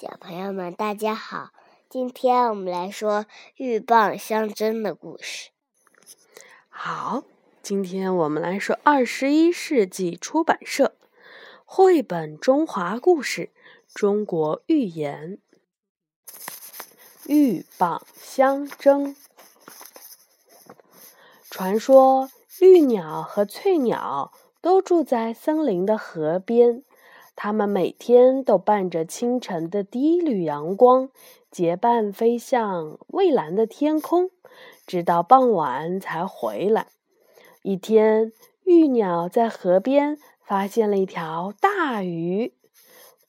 小朋友们，大家好！今天我们来说鹬蚌相争的故事。好，今天我们来说二十一世纪出版社绘本中华故事《中国寓言》。鹬蚌相争。传说，绿鸟和翠鸟都住在森林的河边。它们每天都伴着清晨的第一缕阳光，结伴飞向蔚蓝的天空，直到傍晚才回来。一天，玉鸟在河边发现了一条大鱼，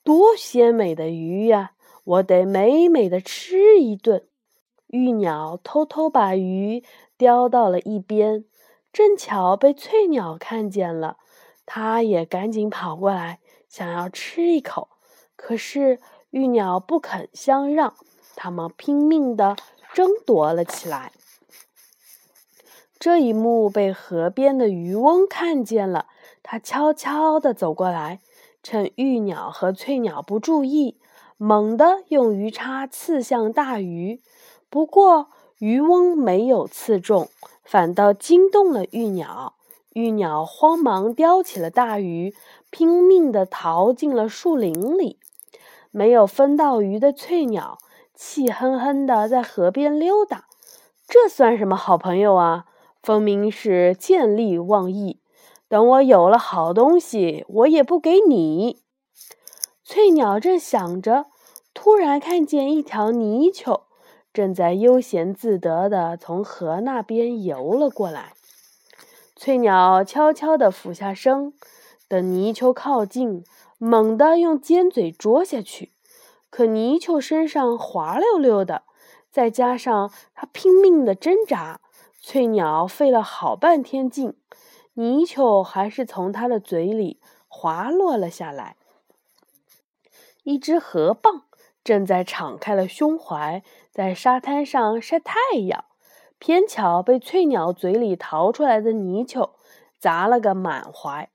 多鲜美的鱼呀！我得美美的吃一顿。玉鸟偷偷把鱼叼到了一边，正巧被翠鸟看见了，它也赶紧跑过来。想要吃一口，可是玉鸟不肯相让，它们拼命地争夺了起来。这一幕被河边的渔翁看见了，他悄悄地走过来，趁玉鸟和翠鸟不注意，猛地用鱼叉刺向大鱼。不过渔翁没有刺中，反倒惊动了玉鸟。玉鸟慌忙叼起了大鱼。拼命地逃进了树林里，没有分到鱼的翠鸟气哼哼地在河边溜达。这算什么好朋友啊？分明是见利忘义。等我有了好东西，我也不给你。翠鸟正想着，突然看见一条泥鳅正在悠闲自得地从河那边游了过来。翠鸟悄悄地俯下身。等泥鳅靠近，猛地用尖嘴啄下去，可泥鳅身上滑溜溜的，再加上它拼命的挣扎，翠鸟费了好半天劲，泥鳅还是从它的嘴里滑落了下来。一只河蚌正在敞开了胸怀，在沙滩上晒太阳，偏巧被翠鸟嘴里逃出来的泥鳅砸了个满怀。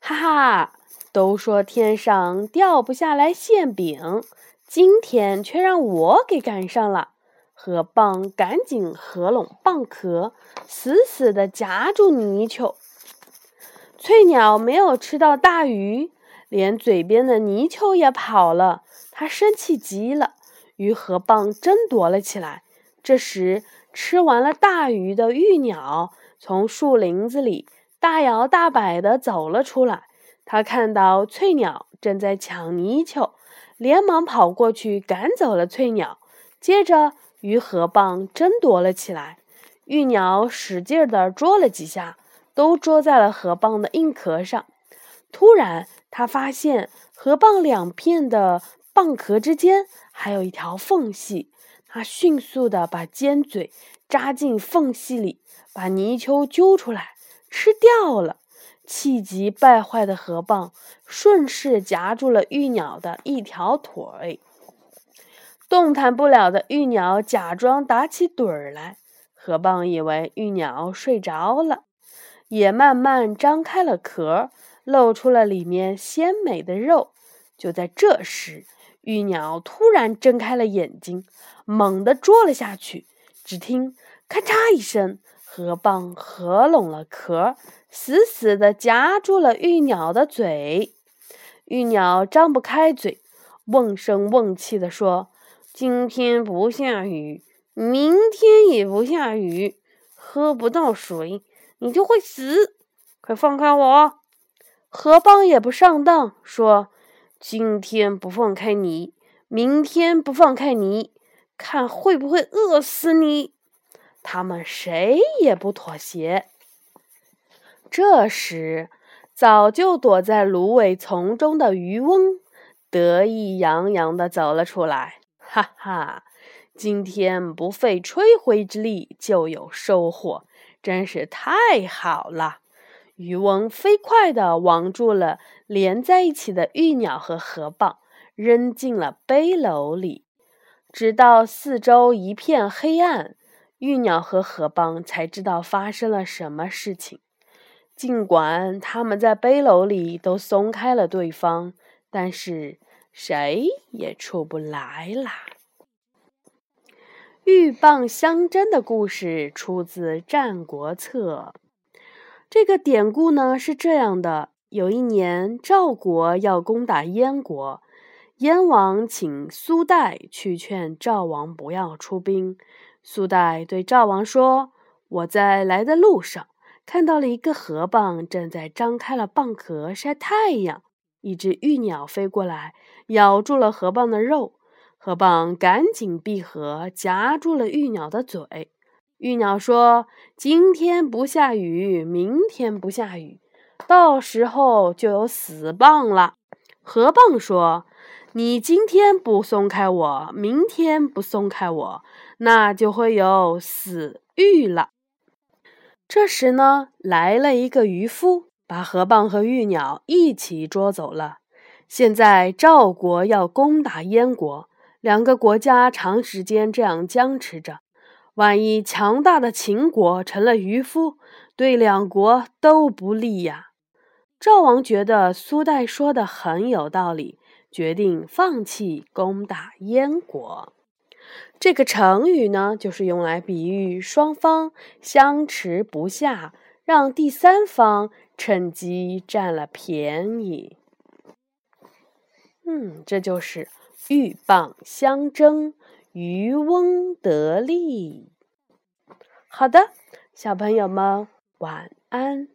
哈哈，都说天上掉不下来馅饼，今天却让我给赶上了。河蚌赶紧合拢蚌壳，死死地夹住泥鳅。翠鸟没有吃到大鱼，连嘴边的泥鳅也跑了。它生气极了，与河蚌争夺了起来。这时，吃完了大鱼的玉鸟从树林子里。大摇大摆地走了出来，他看到翠鸟正在抢泥鳅，连忙跑过去赶走了翠鸟。接着与河蚌争夺了起来，玉鸟使劲地啄了几下，都啄在了河蚌的硬壳上。突然，他发现河蚌两片的蚌壳之间还有一条缝隙，他迅速地把尖嘴扎进缝隙里，把泥鳅揪出来。吃掉了，气急败坏的河蚌顺势夹住了玉鸟的一条腿。动弹不了的玉鸟假装打起盹儿来，河蚌以为玉鸟睡着了，也慢慢张开了壳，露出了里面鲜美的肉。就在这时，玉鸟突然睁开了眼睛，猛地啄了下去，只听“咔嚓”一声。河蚌合拢了壳，死死地夹住了玉鸟的嘴。玉鸟张不开嘴，瓮声瓮气地说：“今天不下雨，明天也不下雨，喝不到水，你就会死。快放开我！”河蚌也不上当，说：“今天不放开你，明天不放开你，看会不会饿死你。”他们谁也不妥协。这时，早就躲在芦苇丛中的渔翁得意洋洋地走了出来。哈哈，今天不费吹灰之力就有收获，真是太好了！渔翁飞快地网住了连在一起的玉鸟和河蚌，扔进了背篓里，直到四周一片黑暗。玉鸟和河蚌才知道发生了什么事情。尽管他们在背篓里都松开了对方，但是谁也出不来啦。鹬蚌相争的故事出自《战国策》。这个典故呢是这样的：有一年，赵国要攻打燕国，燕王请苏代去劝赵王不要出兵。苏代对赵王说：“我在来的路上。”看到了一个河蚌正在张开了蚌壳晒太阳，一只玉鸟飞过来，咬住了河蚌的肉。河蚌赶紧闭合，夹住了玉鸟的嘴。玉鸟说：“今天不下雨，明天不下雨，到时候就有死蚌了。”河蚌说：“你今天不松开我，明天不松开我，那就会有死鹬了。”这时呢，来了一个渔夫，把河蚌和鹬鸟一起捉走了。现在赵国要攻打燕国，两个国家长时间这样僵持着，万一强大的秦国成了渔夫，对两国都不利呀。赵王觉得苏代说的很有道理，决定放弃攻打燕国。这个成语呢，就是用来比喻双方相持不下，让第三方趁机占了便宜。嗯，这就是鹬蚌相争，渔翁得利。好的，小朋友们晚安。